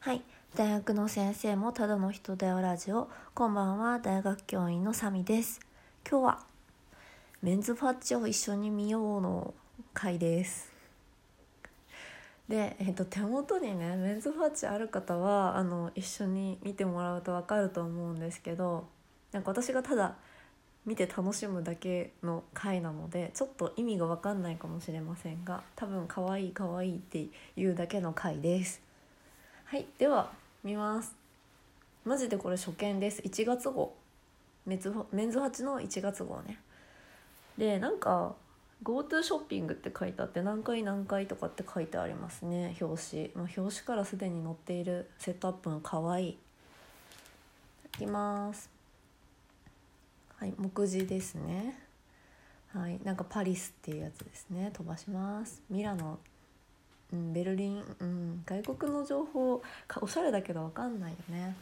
はい。大学の先生もただの人だよラジオこんばんは。大学教員のサミです。今日はメンズファッチを一緒に見ようの回です。で、えっと、手元にねメンズファッチある方はあの一緒に見てもらうと分かると思うんですけどなんか私がただ見て楽しむだけの回なのでちょっと意味が分かんないかもしれませんが多分可愛い可愛いっていうだけの回です。はいでは見ます。マジでこれ初見です。1月号。メンズメンズ8の1月号ね。でなんか GoTo ショッピングって書いてあって何回何回とかって書いてありますね。表紙。もう表紙からすでに載っているセットアップが可愛い。いきます。はい目次ですね。はいなんかパリスっていうやつですね。飛ばします。ミラノ。うん、ベルリン、うん、外国の情報おしゃれだけど分かんないよね。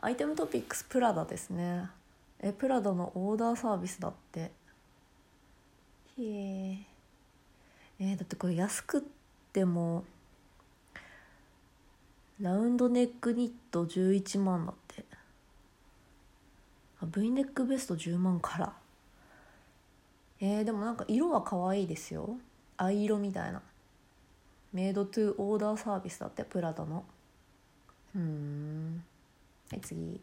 アイテムトピックスプラダですね。えプラダのオーダーサービスだって。へえ。えー、だってこれ安くってもラウンドネックニット11万だって。あ V ネックベスト10万から。えー、でもなんか色は可愛いですよ。藍色みたいな。メイドトゥオーダーサービスだってプラダの。うん。はい次。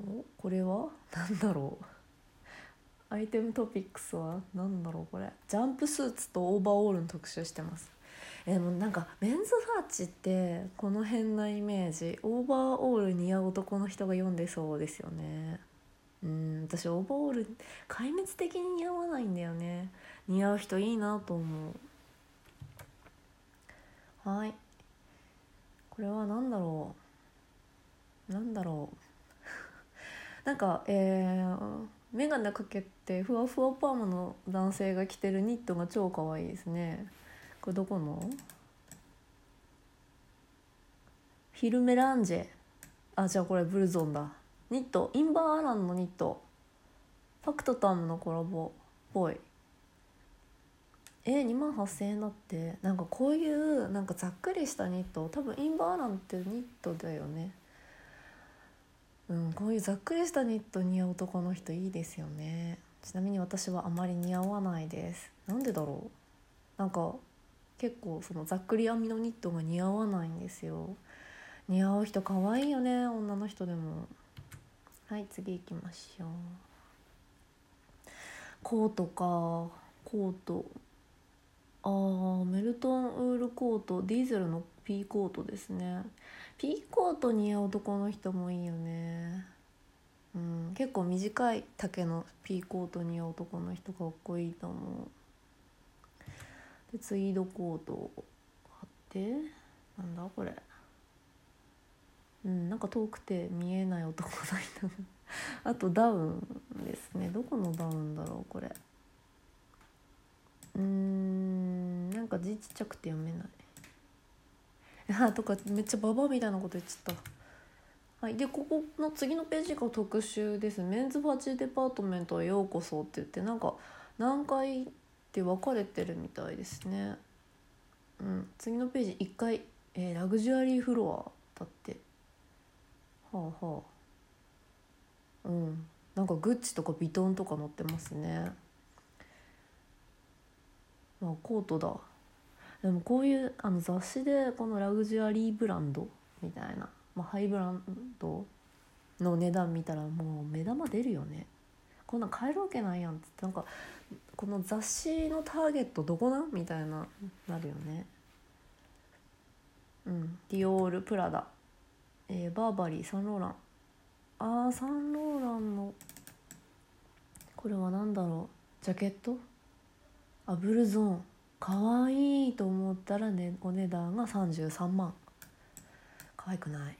おこれは？何だろう。アイテムトピックスは何だろうこれ。ジャンプスーツとオーバーオールの特集してます。えでもなんかメンズファーチってこの辺なイメージ。オーバーオール似合う男の人が読んでそうですよね。うん私オーバーオール壊滅的に似合わないんだよね。似合う人いいなと思うはい。これは何だろう。何だろう。なん かえー、眼鏡かけてふわふわパーマの男性が着てるニットが超可愛いですね。これどこの？フィルメランジェ。あじゃあこれブルゾンだ。ニットインバーアランのニット。ファクトタムのコラボっぽい。え2万8,000円だって。なんかこういうなんかざっくりしたニット多分インバーランってニットだよね。うんこういうざっくりしたニット似合う男の人いいですよね。ちなみに私はあまり似合わないです。なんでだろう？なんか結構そのざっくり編みのニットが似合わないんですよ。似合う人可愛いよね女の人でも。はい次行きましょう。コートか。コート。あーメルトンウールコートディーゼルのピーコートですね。ピーコート似合う男の人もいいよね。うん結構短い丈のピーコート似合う男の人かっこいいと思う。でツイードコートを貼ってなんだこれ。うんなんか遠くて見えない男の人。あとダウンですね。どこのダウンだろうこれ。うんなんか字ちっちゃくて読めない。あとかめっちゃババアみたいなこと言っちゃった。はいでここの次のページが特集です。メンズファチデパートメントへようこそって言ってなんか何回って分かれてるみたいですね。うん次のページ1回、えー、ラグジュアリーフロアだって。はあはあ。うんなんかグッチとかビトンとか載ってますね。まあ、コートだ。でもこういうあの雑誌でこのラグジュアリーブランドみたいな、まあ、ハイブランドの値段見たらもう目玉出るよね。こんなん買えるわけないやんっつってなんかこの雑誌のターゲットどこな？んみたいななるよね。うん。ディオールプラダ、えー、バーバリーサンローラン。あーサンローランのこれは何だろう？ジャケット？あブルゾーン。かわいいと思ったらねお値段が33万。可愛くない。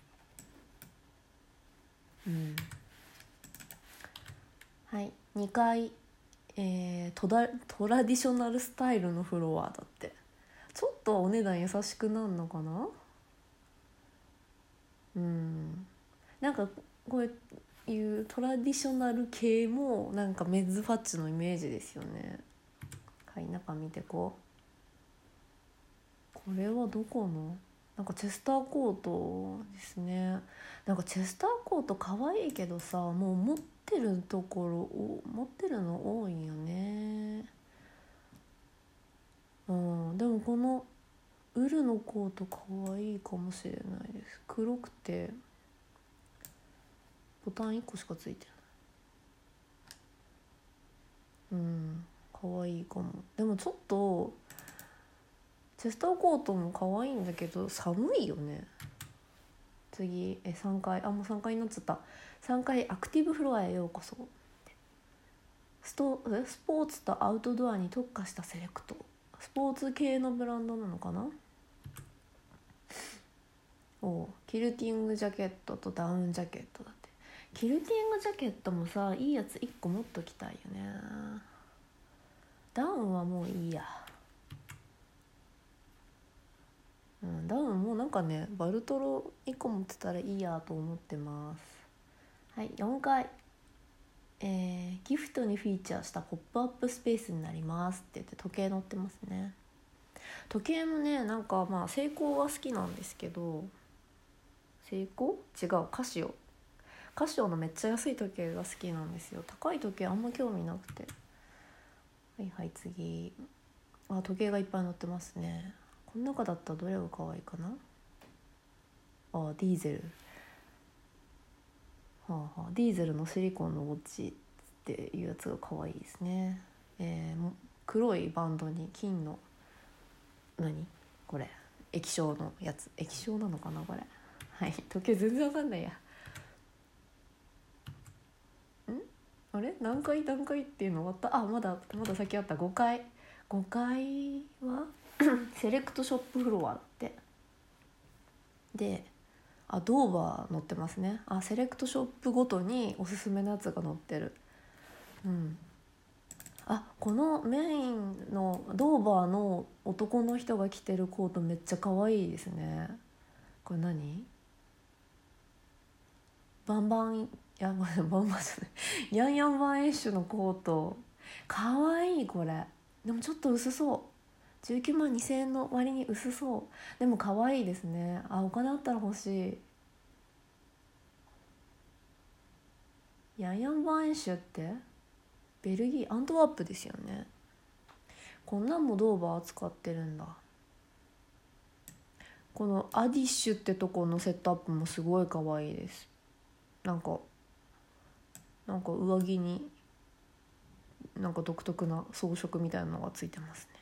うん。はい。2階えー、トラトラディショナルスタイルのフロアだって。ちょっとお値段優しくなんのかな？うん。なんかこういうトラディショナル系もなんかメンズファッチのイメージですよね。はい中見てこう。これはどこの？なんかチェスターコートですね。なんかチェスターコート可愛いけどさもう持ってるところを持ってるの多いよね。うんでもこのウルのコート可愛いかもしれないです。黒くてボタン1個しかついてない。うん。可愛いかも。でもちょっとチェスターコートも可愛いんだけど寒いよね。次え3階。あもう3階になっちゃった。3階アクティブフロアへようこそ。ストスポーツとアウトドアに特化したセレクト。スポーツ系のブランドなのかな？おキルティングジャケットとダウンジャケットだって。キルティングジャケットもさいいやつ1個持っときたいよね。ダウンはもういいや。うんダウンもうなんかねバルトロ1個持ってたらいいやと思ってます。はい4回。えー、ギフトにフィーチャーしたポップアップスペースになります。って言って時計載ってますね。時計もねなんかまあセイコーは好きなんですけどセイコー違うカシオカシオのめっちゃ安い時計が好きなんですよ。高い時計あんま興味なくて。はいはい次。あ時計がいっぱい載ってますね。この中だったらどれが可愛いかな？あディーゼル。はあはあ、ディーゼルのシリコンのウォッチっていうやつが可愛いですね、えー、黒いバンドに金の何？これ。液晶のやつ。液晶なのかなこれ。はい。時計全然わかんないや。あれ？何回？何回っていうの終わった？あまだまだ先あった。5階5階は？セレクトショップフロアって。であドーバー載ってますね。あセレクトショップごとにおすすめのやつが載ってる。うん。あこのメインのドーバーの男の人が着てるコートめっちゃ可愛いですね。これ何？バンバンいやバンバンじゃないヤンヤンバンエッシュのコート。可愛いいこれ。でもちょっと薄そう。19万2000円の割に薄そう。でも可愛いですね。あお金あったら欲しい。ヤンヤンバンエッシュってベルギーアントワープですよね。こんなんもドーバー使ってるんだ。このアディッシュってとこのセットアップもすごい可愛いです。なんかなんか上着になんか独特な装飾みたいなのがついてますね。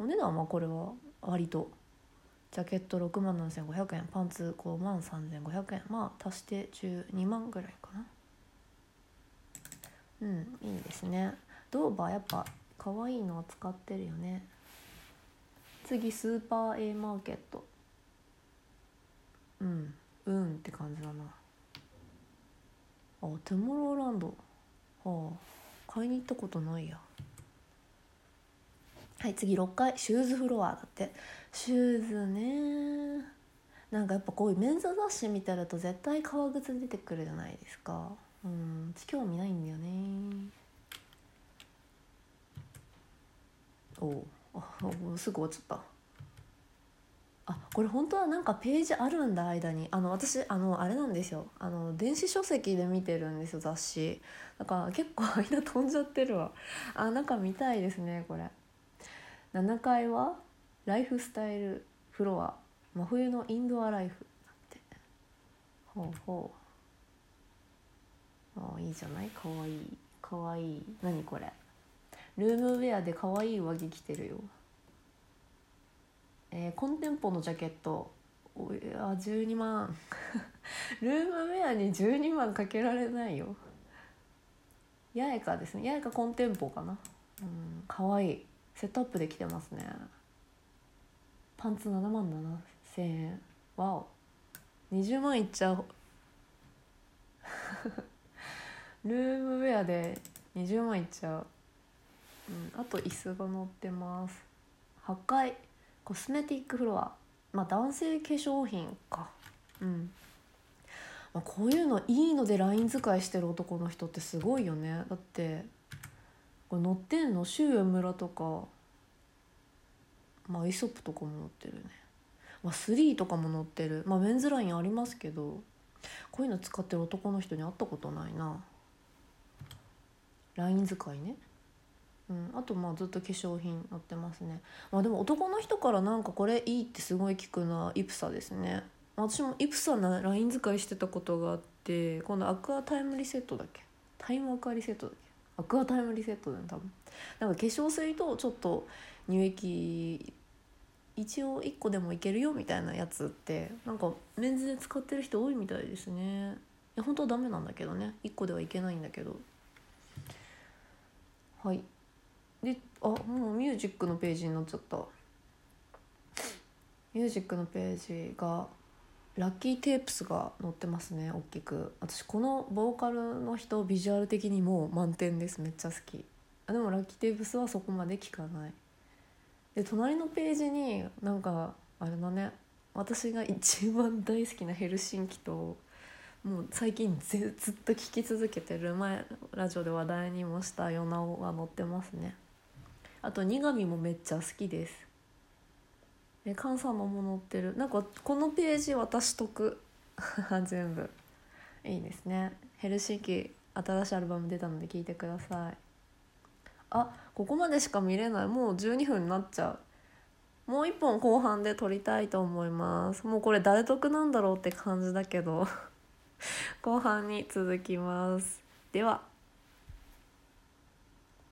お値段はまあこれは割とジャケット6万7500円パンツ5万3500円まあ足して12万ぐらいかな。うんいいですね。ドーバーやっぱ可愛いのは使ってるよね。次スーパー A マーケット。うんうんって感じだな。あトゥモローランドはあ。買いに行ったことないや。はい次6階シューズフロアだって。シューズね。なんかやっぱこういうメンズ雑誌見てると絶対革靴出てくるじゃないですか。うん興味ないんだよね。おおすぐ終わっちゃった。あこれ本当はなんかページあるんだ間に。あの私あのあれなんですよ。あの電子書籍で見てるんですよ雑誌。だから結構間飛んじゃってるわ。あなんか見たいですねこれ。7階はライフスタイルフロア。真冬のインドアライフ。って。ほうほう。あいいじゃない？かわいい。かわいい。何これ？ルームウェアでかわいい上着着てるよ。えー、コンテンポのジャケット。おいや12万。ルームウェアに12万かけられないよ。八重かですね。八重かコンテンポかな。うんかわい。いセットアップできてますね。パンツ7万7千円。わお。20万いっちゃう。ルームウェアで20万いっちゃう、うん、あと椅子が乗ってます。8階。コスメティックフロア。まあ男性化粧品か。うん。まあ、こういうのいいので LINE 使いしてる男の人ってすごいよね。だってこれ乗ってんの？シュウエムラとか。まあイソップとかも乗ってるね。まあ、3とかも載ってる。まあメンズラインありますけどこういうの使ってる男の人に会ったことないな。LINE 使いね。うん、あとまあずっと化粧品載ってますね。まあでも男の人からなんかこれいいってすごい聞くのはイプサですね。私もイプサな LINE 使いしてたことがあって今度アクアタイムリセットだっけ？タイムアクアリセットだっけ？アクアタイムリセットだよ多分。なんか化粧水とちょっと乳液一応1個でもいけるよみたいなやつってなんかメンズで使ってる人多いみたいですね。いや本当はダメなんだけどね。1個ではいけないんだけど。はい。であもうミュージックのページになっちゃった。ミュージックのページがラッキーテープスが載ってますね大きく。私このボーカルの人ビジュアル的にもう満点です。めっちゃ好き。あでもラッキーテープスはそこまで聞かない。で隣のページになんかあれだね。私が一番大好きなヘルシンキともう最近ずっと聴き続けてる前ラジオで話題にもしたヨナオが載ってますね。あと苦味もめっちゃ好きです。え菅さんのも載ってる。なんかこのページ私得 全部。いいですね。ヘルシンキ新しいアルバム出たので聴いてください。あここまでしか見れない。もう12分になっちゃう。もう一本後半で撮りたいと思います。もうこれ誰得なんだろうって感じだけど。後半に続きます。では